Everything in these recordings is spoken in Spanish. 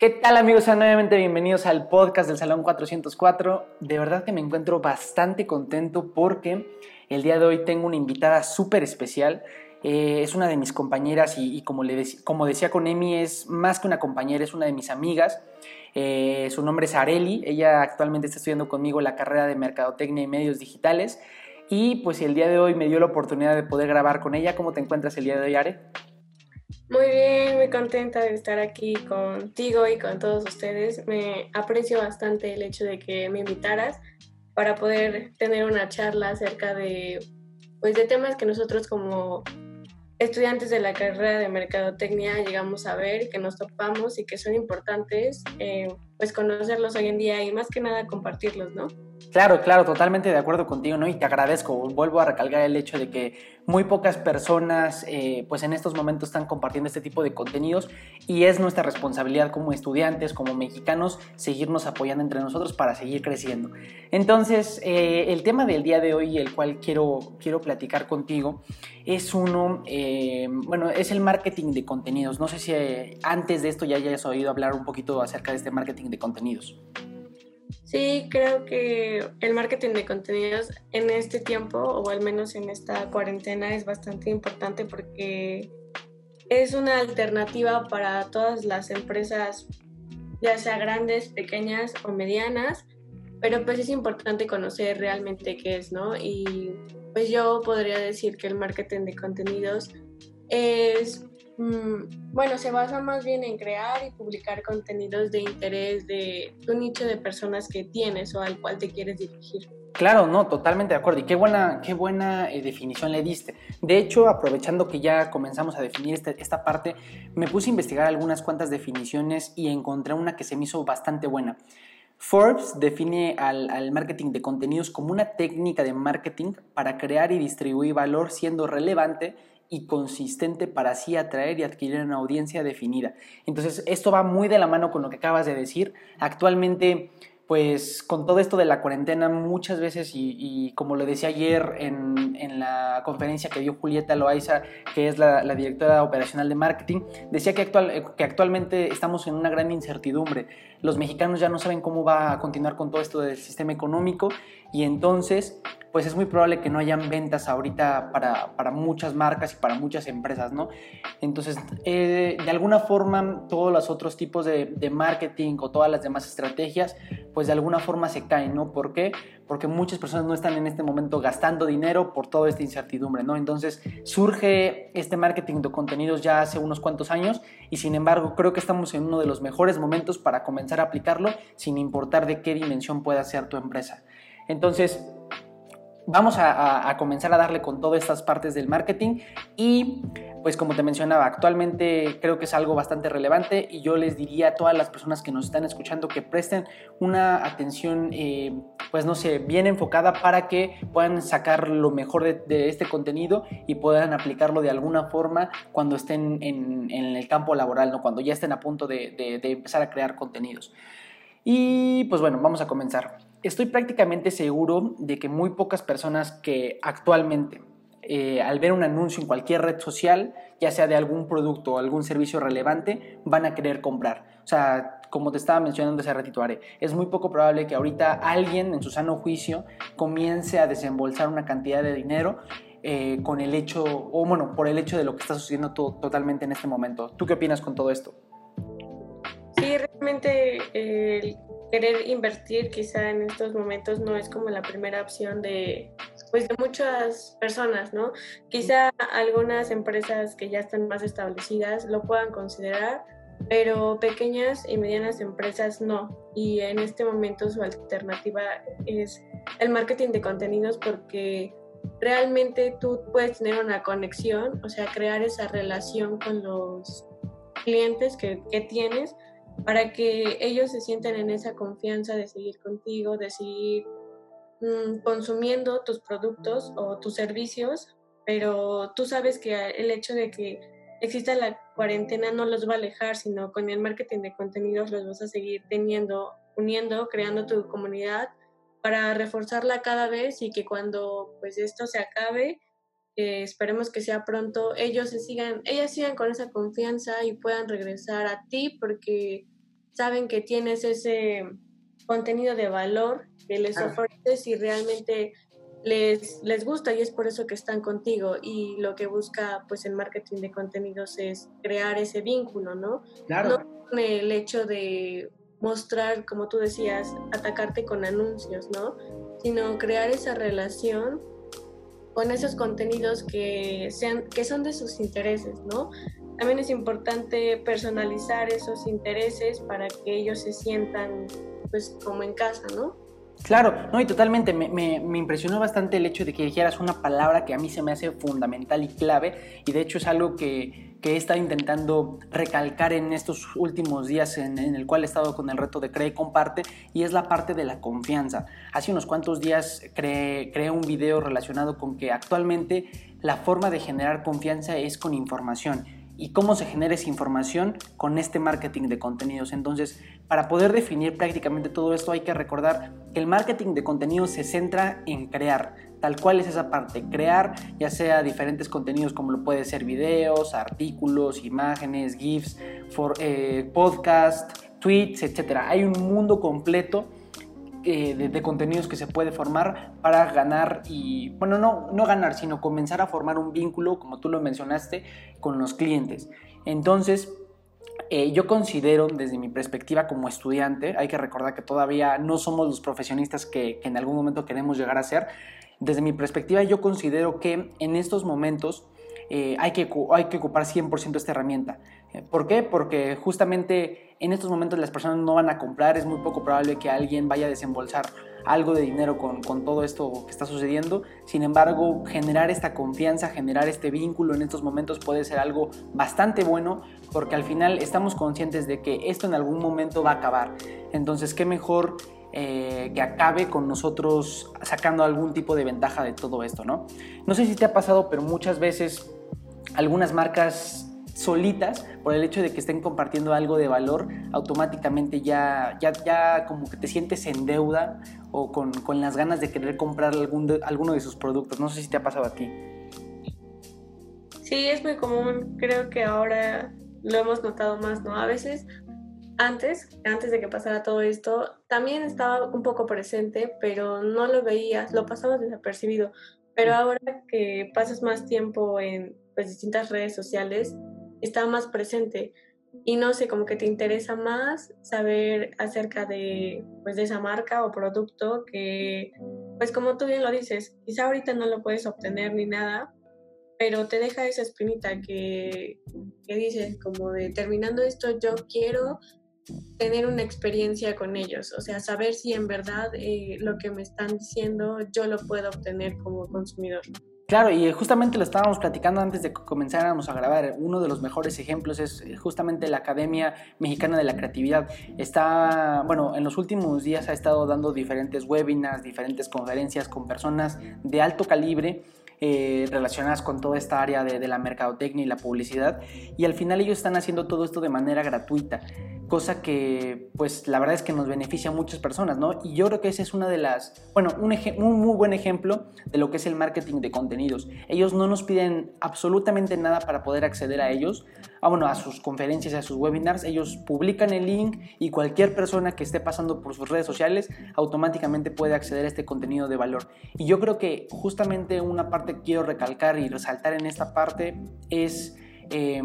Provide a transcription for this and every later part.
¿Qué tal amigos? Sean nuevamente bienvenidos al podcast del Salón 404. De verdad que me encuentro bastante contento porque el día de hoy tengo una invitada súper especial. Eh, es una de mis compañeras y, como, le como decía con Emi, es más que una compañera, es una de mis amigas. Eh, su nombre es Areli, ella actualmente está estudiando conmigo la carrera de Mercadotecnia y Medios Digitales. Y pues el día de hoy me dio la oportunidad de poder grabar con ella. ¿Cómo te encuentras el día de hoy, Are? Muy bien, muy contenta de estar aquí contigo y con todos ustedes. Me aprecio bastante el hecho de que me invitaras para poder tener una charla acerca de, pues, de temas que nosotros como estudiantes de la carrera de mercadotecnia llegamos a ver, que nos topamos y que son importantes, eh, pues conocerlos hoy en día y más que nada compartirlos, ¿no? Claro, claro, totalmente de acuerdo contigo, ¿no? Y te agradezco. Vuelvo a recalcar el hecho de que muy pocas personas, eh, pues en estos momentos están compartiendo este tipo de contenidos y es nuestra responsabilidad como estudiantes, como mexicanos, seguirnos apoyando entre nosotros para seguir creciendo. Entonces, eh, el tema del día de hoy, el cual quiero, quiero platicar contigo, es uno, eh, bueno, es el marketing de contenidos. No sé si antes de esto ya hayas oído hablar un poquito acerca de este marketing de contenidos. Sí, creo que el marketing de contenidos en este tiempo, o al menos en esta cuarentena, es bastante importante porque es una alternativa para todas las empresas, ya sea grandes, pequeñas o medianas, pero pues es importante conocer realmente qué es, ¿no? Y pues yo podría decir que el marketing de contenidos es bueno, se basa más bien en crear y publicar contenidos de interés de tu nicho de personas que tienes o al cual te quieres dirigir. Claro, no, totalmente de acuerdo. Y qué buena, qué buena eh, definición le diste. De hecho, aprovechando que ya comenzamos a definir este, esta parte, me puse a investigar algunas cuantas definiciones y encontré una que se me hizo bastante buena. Forbes define al, al, marketing de contenidos como una técnica de marketing para crear y distribuir valor siendo relevante y consistente para así atraer y adquirir una audiencia definida. Entonces, esto va muy de la mano con lo que acabas de decir. Actualmente, pues con todo esto de la cuarentena, muchas veces, y, como lo decía ayer en, la conferencia que dio Julieta Loaiza, que es la, directora operacional de marketing, decía que, actual, que actualmente estamos en una gran incertidumbre. Los mexicanos ya no saben cómo va a continuar con todo esto del sistema económico y entonces pues es muy probable que no hayan ventas ahorita para, muchas marcas y para muchas empresas, ¿no? Entonces, eh, de alguna forma, todos los otros tipos de, marketing o todas las demás estrategias, pues de alguna forma se caen, ¿no? ¿Por qué? Porque muchas personas no están en este momento gastando dinero por toda esta incertidumbre, ¿no? Entonces, surge este marketing de contenidos ya hace unos cuantos años y sin embargo, creo que estamos en uno de los mejores momentos para comenzar a aplicarlo sin importar de qué dimensión pueda ser tu empresa. Entonces, vamos a, comenzar a darle con todas estas partes del marketing y pues como te mencionaba, actualmente creo que es algo bastante relevante y yo les diría a todas las personas que nos están escuchando que presten una atención, eh, pues no sé, bien enfocada para que puedan sacar lo mejor de, este contenido y puedan aplicarlo de alguna forma cuando estén en, el campo laboral, ¿no? cuando ya estén a punto de empezar a crear contenidos. Y pues bueno, vamos a comenzar estoy prácticamente seguro de que muy pocas personas que actualmente eh, al ver un anuncio en cualquier red social, ya sea de algún producto o algún servicio relevante, van a querer comprar. O sea, como te estaba mencionando hace ratito, es muy poco probable que ahorita alguien en su sano juicio comience a desembolsar una cantidad de dinero eh, con el hecho, o bueno, por el hecho de lo que está sucediendo totalmente en este momento. ¿Tú qué opinas con todo esto? Realmente el querer invertir quizá en estos momentos no es como la primera opción de, pues, de muchas personas, ¿no? Quizá algunas empresas que ya están más establecidas lo puedan considerar, pero pequeñas y medianas empresas no. Y en este momento su alternativa es el marketing de contenidos porque realmente tú puedes tener una conexión, o sea, crear esa relación con los clientes que, que tienes para que ellos se sientan en esa confianza de seguir contigo, de seguir mm, consumiendo tus productos o tus servicios, pero tú sabes que el hecho de que exista la cuarentena no los va a alejar, sino con el marketing de contenidos los vas a seguir teniendo, uniendo, creando tu comunidad para reforzarla cada vez y que cuando pues esto se acabe, eh, esperemos que sea pronto, ellos se sigan, ellas sigan con esa confianza y puedan regresar a ti porque saben que tienes ese contenido de valor que les ofreces y realmente les, les gusta y es por eso que están contigo y lo que busca pues el marketing de contenidos es crear ese vínculo, ¿no? Claro. No el hecho de mostrar, como tú decías, atacarte con anuncios, ¿no? Sino crear esa relación con esos contenidos que, sean, que son de sus intereses, ¿no? También es importante personalizar esos intereses para que ellos se sientan pues como en casa, ¿no? Claro, no, y totalmente, me, me, me, impresionó bastante el hecho de que dijeras una palabra que a mí se me hace fundamental y clave, y de hecho es algo que, que he estado intentando recalcar en estos últimos días en, en, el cual he estado con el reto de Cree y Comparte, y es la parte de la confianza. Hace unos cuantos días creé, creé un video relacionado con que actualmente la forma de generar confianza es con información y cómo se genera esa información con este marketing de contenidos. Entonces, para poder definir prácticamente todo esto hay que recordar que el marketing de contenidos se centra en crear, tal cual es esa parte, crear ya sea diferentes contenidos como lo puede ser videos, artículos, imágenes, GIFs, for, eh, tweets, etc. Hay un mundo completo de, de, contenidos que se puede formar para ganar y, bueno, no, no ganar, sino comenzar a formar un vínculo, como tú lo mencionaste, con los clientes. Entonces, eh, yo considero, desde mi perspectiva como estudiante, hay que recordar que todavía no somos los profesionistas que, que en algún momento queremos llegar a ser. Desde mi perspectiva, yo considero que en estos momentos eh, hay, que, hay que ocupar 100% esta herramienta. ¿Por qué? Porque justamente en estos momentos las personas no van a comprar, es muy poco probable que alguien vaya a desembolsar algo de dinero con, con, todo esto que está sucediendo. Sin embargo, generar esta confianza, generar este vínculo en estos momentos puede ser algo bastante bueno porque al final estamos conscientes de que esto en algún momento va a acabar. Entonces, qué mejor eh, que acabe con nosotros sacando algún tipo de ventaja de todo esto, ¿no? No sé si te ha pasado, pero muchas veces algunas marcas solitas, por el hecho de que estén compartiendo algo de valor, automáticamente ya, ya, ya como que te sientes en deuda o con, con las ganas de querer comprar algún de, alguno de sus productos. No sé si te ha pasado a ti. Sí, es muy común. Creo que ahora lo hemos notado más, ¿no? A veces, antes, antes de que pasara todo esto, también estaba un poco presente, pero no lo veías, lo pasabas desapercibido. Pero ahora que pasas más tiempo en pues, distintas redes sociales, está más presente y no sé, como que te interesa más saber acerca de, pues, de esa marca o producto que, pues como tú bien lo dices, quizá ahorita no lo puedes obtener ni nada, pero te deja esa espinita que, que dices, como de terminando esto, yo quiero tener una experiencia con ellos, o sea, saber si en verdad eh, lo que me están diciendo yo lo puedo obtener como consumidor. Claro, y justamente lo estábamos platicando antes de que comenzáramos a grabar. Uno de los mejores ejemplos es justamente la Academia Mexicana de la Creatividad. Está, bueno, en los últimos días ha estado dando diferentes webinars, diferentes conferencias con personas de alto calibre eh, relacionadas con toda esta área de, de, la mercadotecnia y la publicidad y al final ellos están haciendo todo esto de manera gratuita, cosa que pues la verdad es que nos beneficia a muchas personas, ¿no? Y yo creo que esa es una de las, bueno, un, un muy buen ejemplo de lo que es el marketing de contenidos. Ellos no nos piden absolutamente nada para poder acceder a ellos, ah, bueno, a sus conferencias, a sus webinars, ellos publican el link y cualquier persona que esté pasando por sus redes sociales automáticamente puede acceder a este contenido de valor. Y yo creo que justamente una parte que quiero recalcar y resaltar en esta parte es eh,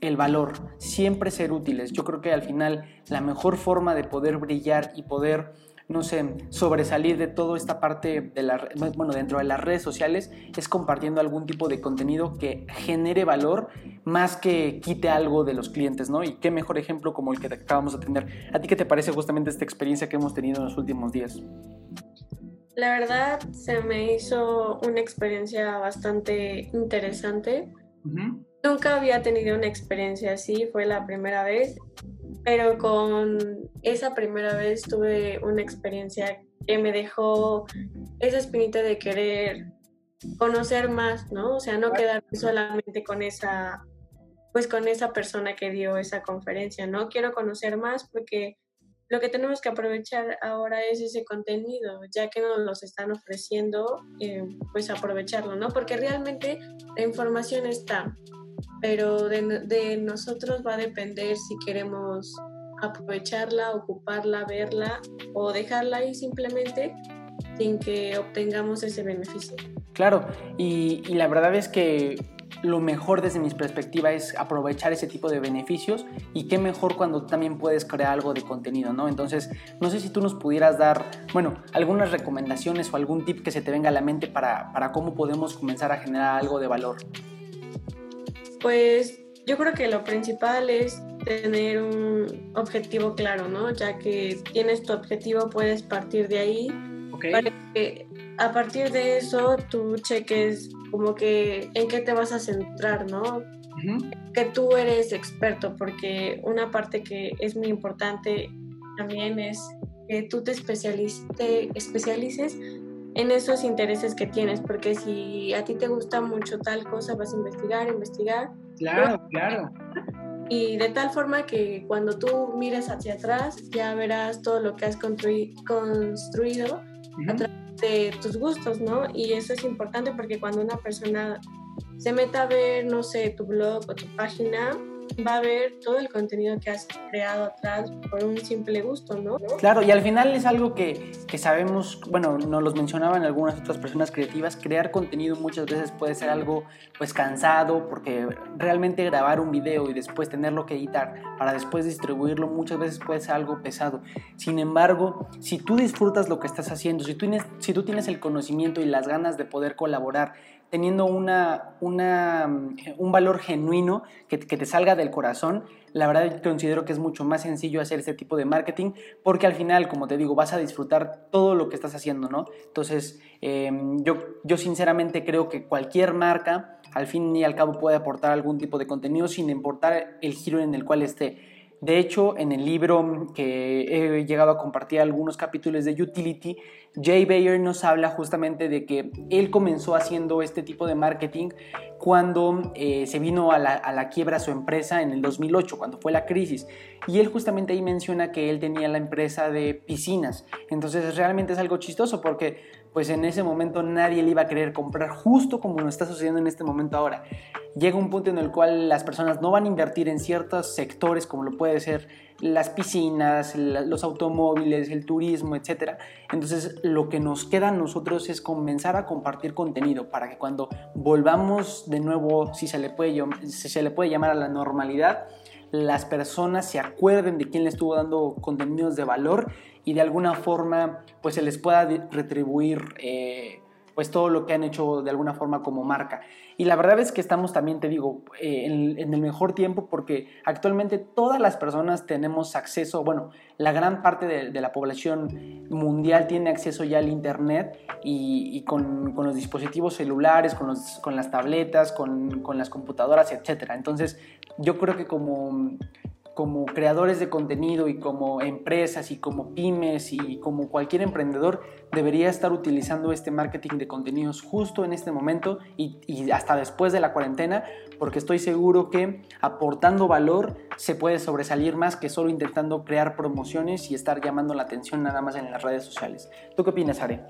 el valor, siempre ser útiles. Yo creo que al final la mejor forma de poder brillar y poder no sé, sobresalir de toda esta parte de la, bueno, dentro de las redes sociales es compartiendo algún tipo de contenido que genere valor más que quite algo de los clientes, ¿no? Y qué mejor ejemplo como el que acabamos de tener. ¿A ti qué te parece justamente esta experiencia que hemos tenido en los últimos días? La verdad se me hizo una experiencia bastante interesante. Uh -huh. Nunca había tenido una experiencia así, fue la primera vez pero con esa primera vez tuve una experiencia que me dejó esa espinita de querer conocer más, ¿no? O sea, no quedarme solamente con esa, pues con esa persona que dio esa conferencia, ¿no? Quiero conocer más porque lo que tenemos que aprovechar ahora es ese contenido, ya que nos los están ofreciendo, eh, pues aprovecharlo, ¿no? Porque realmente la información está, pero de, nosotros va a depender si queremos aprovecharla, ocuparla, verla o dejarla ahí simplemente sin que obtengamos ese beneficio. Claro, y, la verdad es que lo mejor desde mi perspectiva es aprovechar ese tipo de beneficios y qué mejor cuando también puedes crear algo de contenido, ¿no? Entonces, no sé si tú nos pudieras dar, bueno, algunas recomendaciones o algún tip que se te venga a la mente para, para cómo podemos comenzar a generar algo de valor. Pues yo creo que lo principal es tener un objetivo claro, ¿no? Ya que tienes tu objetivo, puedes partir de ahí. Para que a partir de eso tú cheques como que en qué te vas a centrar, ¿no? Que tú eres experto, porque una parte que es muy importante también es que tú te, te especialices en esos intereses que tienes, porque si a ti te gusta mucho tal cosa, vas a investigar, investigar. Claro, claro. Y de tal forma que cuando tú mires hacia atrás, ya verás todo lo que has construido a través de tus gustos, ¿no? Y eso es importante porque cuando una persona se meta a ver, no sé, tu blog o tu página, va a ver todo el contenido que has creado atrás por un simple gusto, ¿no? Claro, y al final es algo que, que sabemos, bueno, nos los mencionaban algunas otras personas creativas, crear contenido muchas veces puede ser algo pues cansado, porque realmente grabar un video y después tenerlo que editar para después distribuirlo muchas veces puede ser algo pesado. Sin embargo, si tú disfrutas lo que estás haciendo, si tú si tú tienes el conocimiento y las ganas de poder colaborar, teniendo una, una, un valor genuino que, que, te salga del corazón, la verdad considero que es mucho más sencillo hacer este tipo de marketing porque al final, como te digo, vas a disfrutar todo lo que estás haciendo, ¿no? Entonces, em, yo, yo sinceramente creo que cualquier marca, al fin y al cabo, puede aportar algún tipo de contenido sin importar el giro en el cual esté. De hecho, en el libro que he llegado a compartir algunos capítulos de Utility, Jay Bayer nos habla justamente de que él comenzó haciendo este tipo de marketing cuando eh, se vino a la, a la, quiebra su empresa en el 2008, cuando fue la crisis. Y él justamente ahí menciona que él tenía la empresa de piscinas. Entonces realmente es algo chistoso porque pues en ese momento nadie le iba a querer comprar justo como lo está sucediendo en este momento ahora. Llega un punto en el cual las personas no van a invertir en ciertos sectores como lo puede ser las piscinas, los automóviles, el turismo, etc. Entonces lo que nos queda a nosotros es comenzar a compartir contenido para que cuando volvamos de nuevo, si se le puede, si se le puede llamar a la normalidad, las personas se acuerden de quién le estuvo dando contenidos de valor y de alguna forma pues se les pueda retribuir eh, pues todo lo que han hecho de alguna forma como marca. Y la verdad es que estamos también, te digo, eh, en, el mejor tiempo porque actualmente todas las personas tenemos acceso, bueno, la gran parte de, la población mundial tiene acceso ya al Internet y, con, los dispositivos celulares, con, con las tabletas, con, con las computadoras, etc. Entonces, yo creo que como como creadores de contenido y como empresas y como pymes y como cualquier emprendedor debería estar utilizando este marketing de contenidos justo en este momento y, hasta después de la cuarentena porque estoy seguro que aportando valor se puede sobresalir más que solo intentando crear promociones y estar llamando la atención nada más en las redes sociales. ¿Tú qué opinas, Are?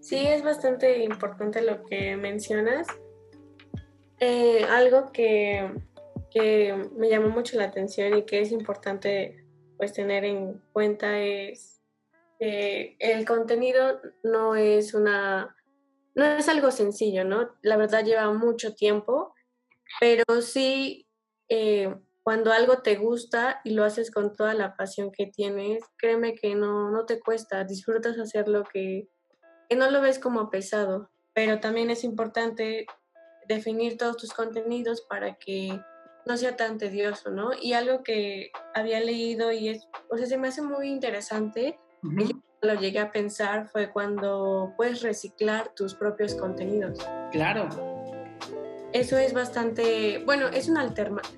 Sí, es bastante importante lo que mencionas. Eh, algo que que me llamó mucho la atención y que es importante pues tener en cuenta es que el contenido no es una no es algo sencillo, ¿no? La verdad lleva mucho tiempo, pero sí eh, cuando algo te gusta y lo haces con toda la pasión que tienes, créeme que no, no te cuesta, disfrutas hacerlo que, que no lo ves como pesado, pero también es importante definir todos tus contenidos para que no sea tan tedioso, ¿no? Y algo que había leído y es, o sea, se me hace muy interesante, y lo llegué a pensar, fue cuando puedes reciclar tus propios contenidos. Claro. Eso es bastante, bueno, es una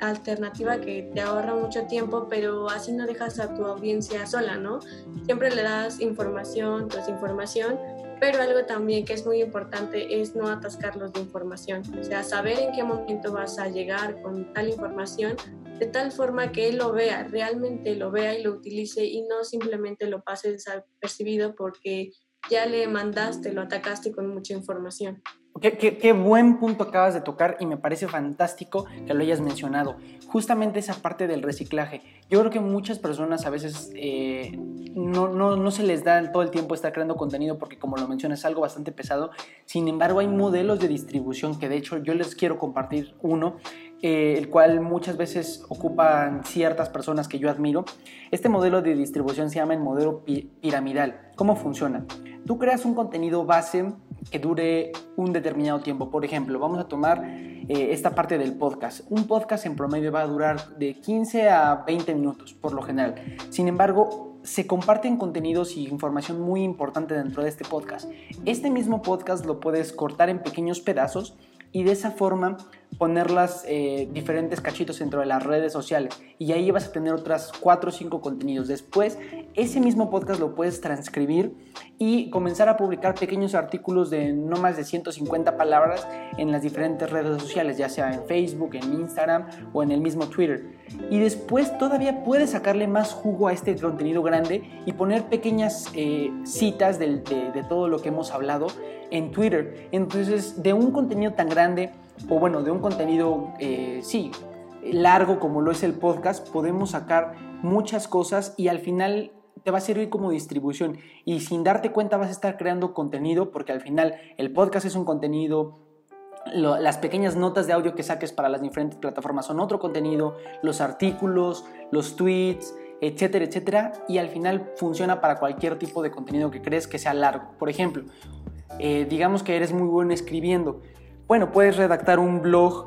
alternativa que te ahorra mucho tiempo, pero así no dejas a tu audiencia sola, ¿no? Siempre le das información tras información pero algo también que es muy importante es no atascarlos de información, o sea, saber en qué momento vas a llegar con tal información, de tal forma que él lo vea, realmente lo vea y lo utilice y no simplemente lo pase desapercibido porque ya le mandaste, lo atacaste con mucha información. Qué, buen punto acabas de tocar y me parece fantástico que lo hayas mencionado. Justamente esa parte del reciclaje. Yo creo que muchas personas a veces eh, no, no, se les da todo el tiempo estar creando contenido porque como lo mencionas es algo bastante pesado. Sin embargo hay modelos de distribución que de hecho yo les quiero compartir uno eh, el cual muchas veces ocupan ciertas personas que yo admiro. Este modelo de distribución se llama el modelo piramidal. ¿Cómo funciona? Tú creas un contenido base que dure un determinado tiempo. Por ejemplo, vamos a tomar eh, esta parte del podcast. Un podcast en promedio va a durar de 15 a 20 minutos por lo general. Sin embargo, se comparten contenidos y información muy importante dentro de este podcast. Este mismo podcast lo puedes cortar en pequeños pedazos y de esa forma ponerlas eh, diferentes cachitos dentro de las redes sociales y ahí vas a tener otras 4 o 5 contenidos. Después, ese mismo podcast lo puedes transcribir y comenzar a publicar pequeños artículos de no más de 150 palabras en las diferentes redes sociales, ya sea en Facebook, en Instagram o en el mismo Twitter. Y después todavía puedes sacarle más jugo a este contenido grande y poner pequeñas eh, citas de, de todo lo que hemos hablado en Twitter. Entonces, de un contenido tan grande, o bueno, de un contenido, eh, sí, largo como lo es el podcast, podemos sacar muchas cosas y al final te va a servir como distribución y sin darte cuenta vas a estar creando contenido porque al final el podcast es un contenido, las pequeñas notas de audio que saques para las diferentes plataformas son otro contenido, los artículos, los tweets, etcétera, etcétera, y al final funciona para cualquier tipo de contenido que crees que sea largo. Por ejemplo, eh, digamos que eres muy bueno escribiendo. Bueno, puedes redactar un blog,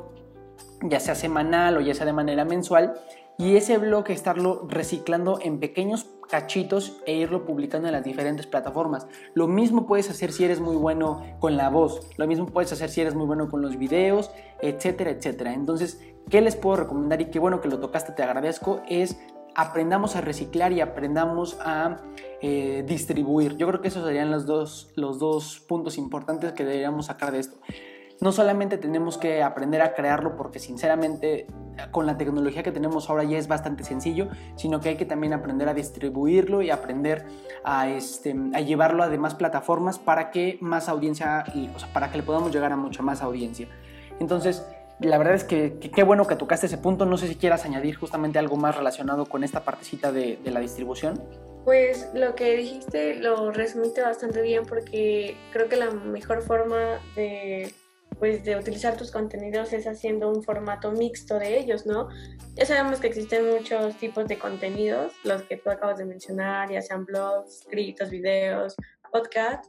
ya sea semanal o ya sea de manera mensual, y ese blog estarlo reciclando en pequeños cachitos e irlo publicando en las diferentes plataformas. Lo mismo puedes hacer si eres muy bueno con la voz, lo mismo puedes hacer si eres muy bueno con los videos, etcétera, etcétera. Entonces, ¿qué les puedo recomendar? Y qué bueno que lo tocaste, te agradezco, es aprendamos a reciclar y aprendamos a eh, distribuir. Yo creo que esos serían los dos, los dos puntos importantes que deberíamos sacar de esto. No solamente tenemos que aprender a crearlo porque sinceramente con la tecnología que tenemos ahora ya es bastante sencillo, sino que hay que también aprender a distribuirlo y aprender a, este, a llevarlo a demás plataformas para que más audiencia, o sea, para que le podamos llegar a mucha más audiencia. Entonces, la verdad es que qué bueno que tocaste ese punto. No sé si quieras añadir justamente algo más relacionado con esta partecita de, la distribución. Pues lo que dijiste lo resumiste bastante bien porque creo que la mejor forma de, pues, de utilizar tus contenidos es haciendo un formato mixto de ellos, ¿no? Ya sabemos que existen muchos tipos de contenidos, los que tú acabas de mencionar, ya sean blogs, escritos, videos, podcasts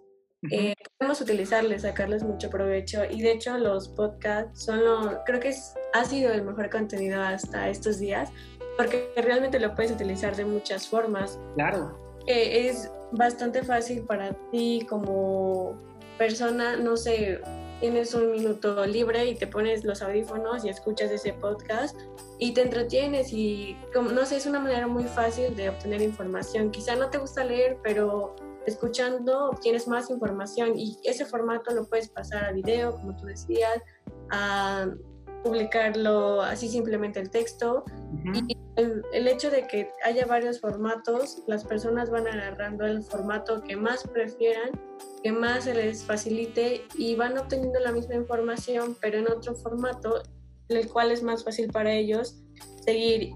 eh, podemos utilizarles, sacarles mucho provecho y de hecho los podcasts son lo, creo que es, ha sido el mejor contenido hasta estos días porque realmente lo puedes utilizar de muchas formas. Claro. Eh, es bastante fácil para ti como persona, no sé, tienes un minuto libre y te pones los audífonos y escuchas ese podcast y te entretienes y como, no sé, es una manera muy fácil de obtener información. Quizá no te gusta leer, pero escuchando obtienes más información y ese formato lo puedes pasar a video, como tú decías, publicarlo así simplemente el texto. Y el, el, hecho de que haya varios formatos, las personas van agarrando el formato que más prefieran, que más se les facilite y van obteniendo la misma información, pero en otro formato, el cual es más fácil para ellos seguir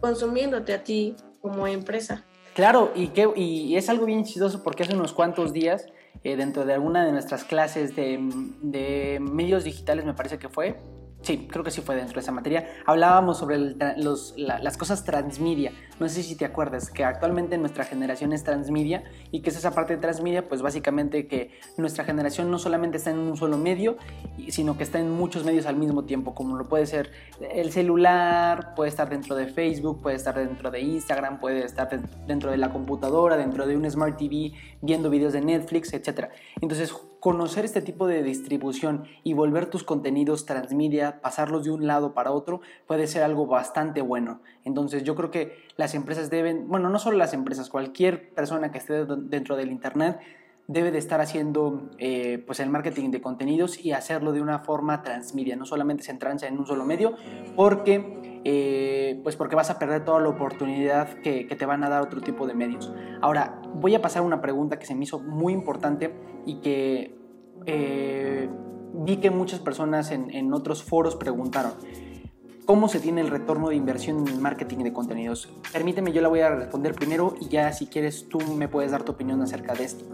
consumiéndote a ti como empresa. Claro, y, que, y es algo bien chistoso porque hace unos cuantos días, eh, dentro de alguna de nuestras clases de, de medios digitales, me parece que fue, Sí, creo que sí fue dentro de esa materia. Hablábamos sobre las cosas transmedia. No sé si te acuerdas que actualmente nuestra generación es transmedia y que es esa parte de transmedia, pues básicamente que nuestra generación no solamente está en un solo medio, sino que está en muchos medios al mismo tiempo, como lo puede ser el celular, puede estar dentro de Facebook, puede estar dentro de Instagram, puede estar dentro de la computadora, dentro de un Smart TV, viendo videos de Netflix, etc. Entonces, conocer este tipo de distribución y volver tus contenidos transmedia, pasarlos de un lado para otro, puede ser algo bastante bueno. Entonces yo creo que las empresas deben, bueno, no solo las empresas, cualquier persona que esté dentro del Internet debe de estar haciendo eh, pues el marketing de contenidos y hacerlo de una forma transmedia, no solamente centrarse en un solo medio, porque, eh, pues porque vas a perder toda la oportunidad que, te van a dar otro tipo de medios. Ahora, voy a pasar una pregunta que se me hizo muy importante y que eh, vi que muchas personas en, en otros foros preguntaron, ¿Cómo se tiene el retorno de inversión en marketing de contenidos? Permíteme, yo la voy a responder primero y ya si quieres tú me puedes dar tu opinión acerca de esto.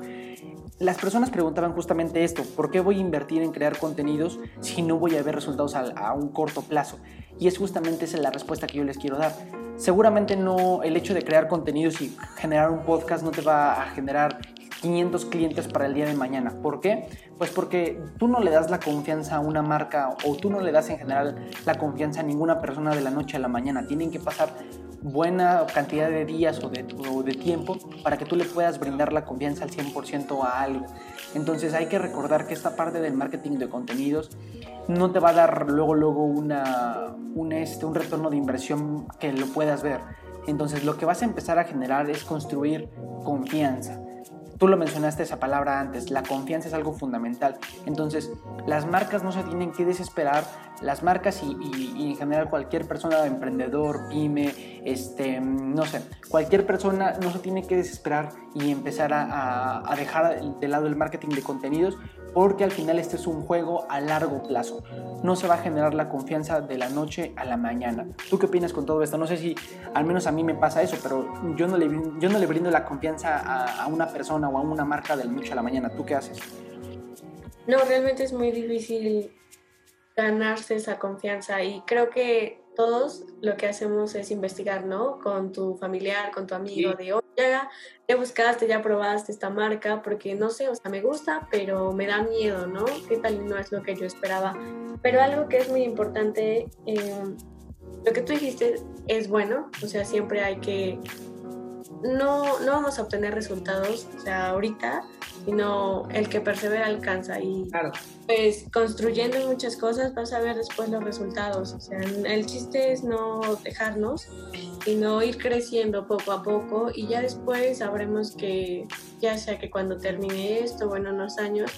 Las personas preguntaban justamente esto, ¿por qué voy a invertir en crear contenidos si no voy a ver resultados a, a un corto plazo? Y es justamente esa la respuesta que yo les quiero dar. Seguramente no el hecho de crear contenidos y generar un podcast no te va a generar 500 clientes para el día de mañana. ¿Por qué? Pues porque tú no le das la confianza a una marca o tú no le das en general la confianza a ninguna persona de la noche a la mañana. Tienen que pasar buena cantidad de días o de, tiempo para que tú le puedas brindar la confianza al 100% a algo. Entonces hay que recordar que esta parte del marketing de contenidos no te va a dar luego, luego una, un, este, un retorno de inversión que lo puedas ver. Entonces lo que vas a empezar a generar es construir confianza. Tú lo mencionaste esa palabra antes, la confianza es algo fundamental. Entonces, las marcas no se tienen que desesperar, las marcas y, en general cualquier persona, emprendedor, pyme, este, no sé, cualquier persona no se tiene que desesperar y empezar a, a dejar de lado el marketing de contenidos porque al final este es un juego a largo plazo. No se va a generar la confianza de la noche a la mañana. ¿Tú qué opinas con todo esto? No sé si al menos a mí me pasa eso, pero yo no le, yo no le brindo la confianza a, a una persona o a una marca del noche a la mañana. ¿Tú qué haces? No, realmente es muy difícil ganarse esa confianza y creo que todos lo que hacemos es investigar, ¿no? Con tu familiar, con tu amigo, de, oye, ya, ya, buscaste, ya probaste esta marca, porque no sé, o sea, me gusta, pero me da miedo, ¿no? ¿Qué tal no es lo que yo esperaba? Pero algo que es muy importante, eh, lo que tú dijiste es bueno, o sea, siempre hay que no, no vamos a obtener resultados, o sea, ahorita, sino el que persevera alcanza. Y pues construyendo muchas cosas vas a ver después los resultados. O sea, el chiste es no dejarnos, sino ir creciendo poco a poco y ya después sabremos que, ya sea que cuando termine esto o en unos años,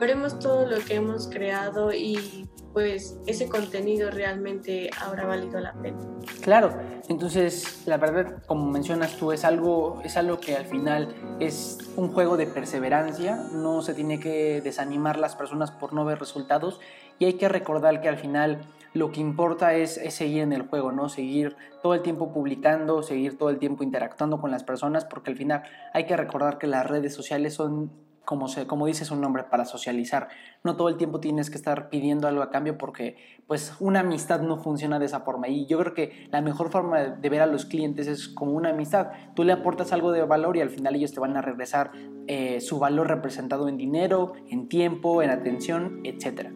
veremos todo lo que hemos creado y pues ese contenido realmente habrá valido la pena. Claro, entonces la verdad, como mencionas tú, es algo, es algo que al final es un juego de perseverancia, no se tiene que desanimar las personas por no ver resultados y hay que recordar que al final lo que importa es, es, seguir en el juego, ¿no? Seguir todo el tiempo publicando, seguir todo el tiempo interactuando con las personas, porque al final hay que recordar que las redes sociales son como, se, como dice su nombre, para socializar. No todo el tiempo tienes que estar pidiendo algo a cambio porque pues una amistad no funciona de esa forma. Y yo creo que la mejor forma de ver a los clientes es como una amistad. Tú le aportas algo de valor y al final ellos te van a regresar eh, su valor representado en dinero, en tiempo, en atención, etc.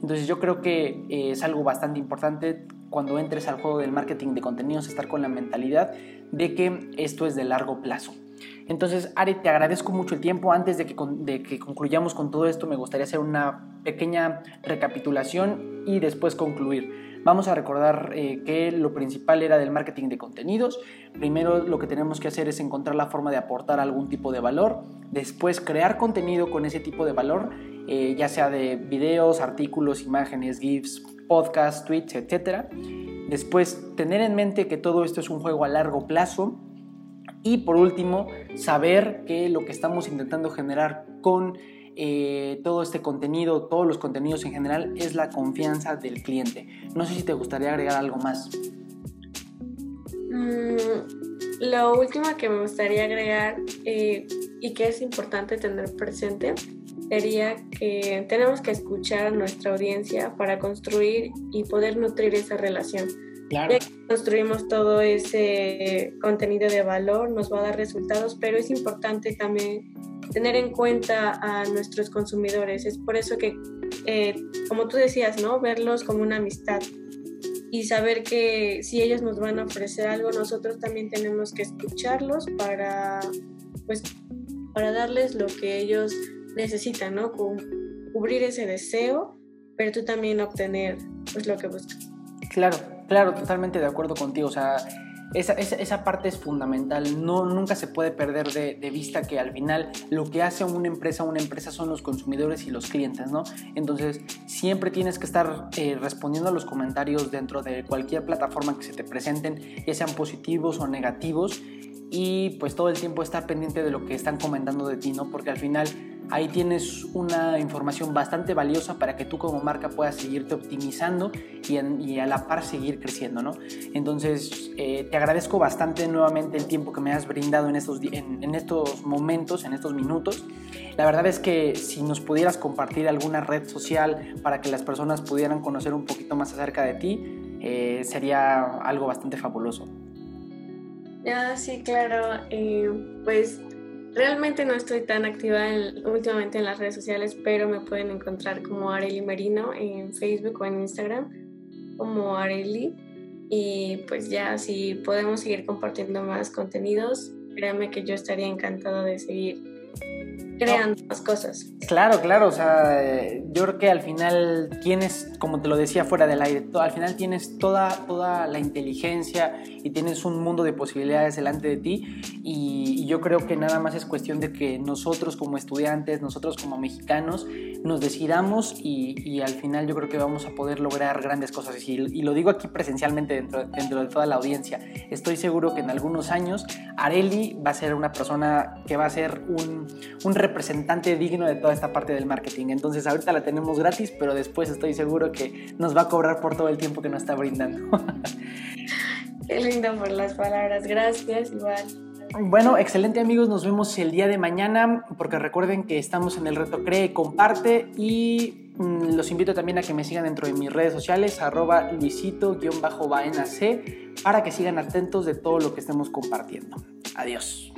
Entonces yo creo que eh, es algo bastante importante cuando entres al juego del marketing de contenidos, estar con la mentalidad de que esto es de largo plazo. Entonces, Ari, te agradezco mucho el tiempo. Antes de que, de que concluyamos con todo esto, me gustaría hacer una pequeña recapitulación y después concluir. Vamos a recordar eh, que lo principal era del marketing de contenidos. Primero lo que tenemos que hacer es encontrar la forma de aportar algún tipo de valor. Después crear contenido con ese tipo de valor, eh, ya sea de videos, artículos, imágenes, GIFs, podcasts, tweets, etc. Después tener en mente que todo esto es un juego a largo plazo y por último, saber que lo que estamos intentando generar con eh, todo este contenido, todos los contenidos en general, es la confianza del cliente. No sé si te gustaría agregar algo más. Mm, lo último que me gustaría agregar eh, y que es importante tener presente sería que tenemos que escuchar a nuestra audiencia para construir y poder nutrir esa relación Claro. Construimos todo ese contenido de valor, nos va a dar resultados, pero es importante también tener en cuenta a nuestros consumidores. Es por eso que, eh, como tú decías, ¿no? Verlos como una amistad y saber que si ellos nos van a ofrecer algo, nosotros también tenemos que escucharlos para, pues, para darles lo que ellos necesitan, ¿no? Cubrir ese deseo, pero tú también obtener pues, lo que buscas. Claro, claro, totalmente de acuerdo contigo. O sea, esa, esa, parte es fundamental. No, nunca se puede perder de, vista que al final lo que hace una empresa, una empresa son los consumidores y los clientes, ¿no? Entonces, siempre tienes que estar eh, respondiendo a los comentarios dentro de cualquier plataforma que se te presenten, ya sean positivos o negativos y pues todo el tiempo estar pendiente de lo que están comentando de ti, ¿no? Porque al final ahí tienes una información bastante valiosa para que tú como marca puedas seguirte optimizando y, a la par seguir creciendo, ¿no? Entonces, eh, te agradezco bastante nuevamente el tiempo que me has brindado en estos, en estos momentos, en estos minutos. La verdad es que si nos pudieras compartir alguna red social para que las personas pudieran conocer un poquito más acerca de ti, eh, sería algo bastante fabuloso. Ah, sí, claro. Eh, pues realmente no estoy tan activa últimamente en las redes sociales, pero me pueden encontrar como Areli Merino en Facebook o en Instagram, como Areli. Y pues ya, si podemos seguir compartiendo más contenidos, créanme que yo estaría encantada de seguir creando más cosas. Claro, claro, o sea, yo creo que al final tienes, como te lo decía fuera del aire, al final tienes toda, toda la inteligencia y tienes un mundo de posibilidades delante de ti y, yo creo que nada más es cuestión de que nosotros como estudiantes, nosotros como mexicanos, nos decidamos y, al final yo creo que vamos a poder lograr grandes cosas y, y lo digo aquí presencialmente dentro, dentro de toda la audiencia. Estoy seguro que en algunos años Areli va a ser una persona que va a ser un, un representante digno de toda esta parte del marketing. Entonces ahorita la tenemos gratis, pero después estoy seguro que nos va a cobrar por todo el tiempo que nos está brindando. Qué lindo por las palabras, gracias igual. Bueno, excelente amigos, nos vemos el día de mañana porque recuerden que estamos en el reto Cree, comparte y mm, los invito también a que me sigan dentro de mis redes sociales, arroba luisito-baenac, para que sigan atentos de todo lo que estemos compartiendo. Adiós.